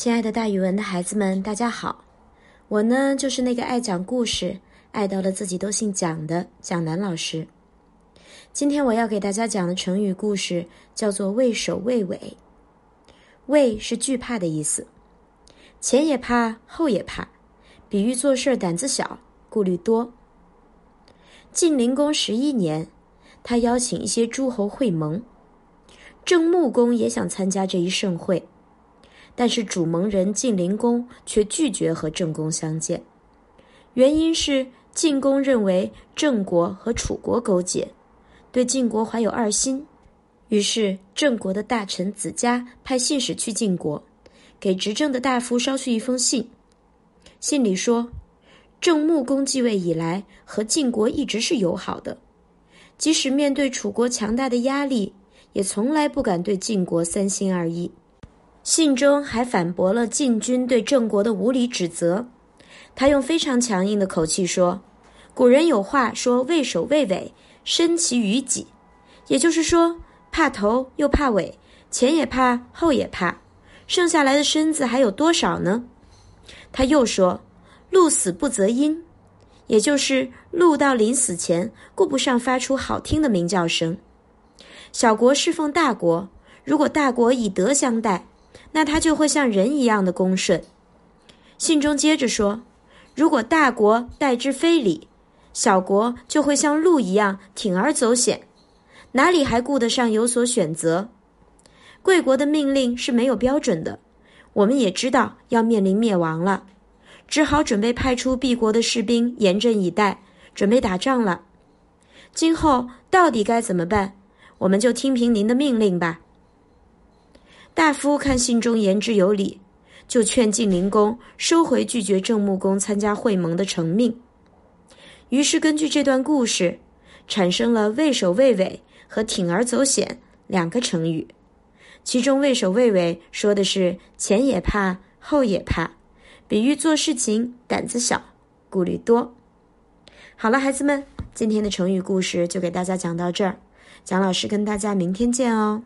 亲爱的，大语文的孩子们，大家好！我呢，就是那个爱讲故事、爱到了自己都姓蒋的蒋楠老师。今天我要给大家讲的成语故事叫做“畏首畏尾”。畏是惧怕的意思，前也怕，后也怕，比喻做事胆子小，顾虑多。晋灵公十一年，他邀请一些诸侯会盟，郑穆公也想参加这一盛会。但是主盟人晋灵公却拒绝和郑公相见，原因是晋公认为郑国和楚国勾结，对晋国怀有二心。于是郑国的大臣子嘉派信使去晋国，给执政的大夫捎去一封信。信里说，郑穆公继位以来和晋国一直是友好的，即使面对楚国强大的压力，也从来不敢对晋国三心二意。信中还反驳了晋军对郑国的无理指责，他用非常强硬的口气说：“古人有话说‘畏首畏尾，身其于己’，也就是说，怕头又怕尾，前也怕后也怕，剩下来的身子还有多少呢？”他又说：“鹿死不择音，也就是鹿到临死前顾不上发出好听的鸣叫声。小国侍奉大国，如果大国以德相待。”那他就会像人一样的恭顺。信中接着说，如果大国待之非礼，小国就会像鹿一样铤而走险，哪里还顾得上有所选择？贵国的命令是没有标准的，我们也知道要面临灭亡了，只好准备派出敝国的士兵严阵以待，准备打仗了。今后到底该怎么办？我们就听凭您的命令吧。大夫看信中言之有理，就劝晋灵公收回拒绝郑穆公参加会盟的成命。于是根据这段故事，产生了“畏首畏尾”和“铤而走险”两个成语。其中“畏首畏尾”说的是前也怕，后也怕，比喻做事情胆子小，顾虑多。好了，孩子们，今天的成语故事就给大家讲到这儿。蒋老师跟大家明天见哦。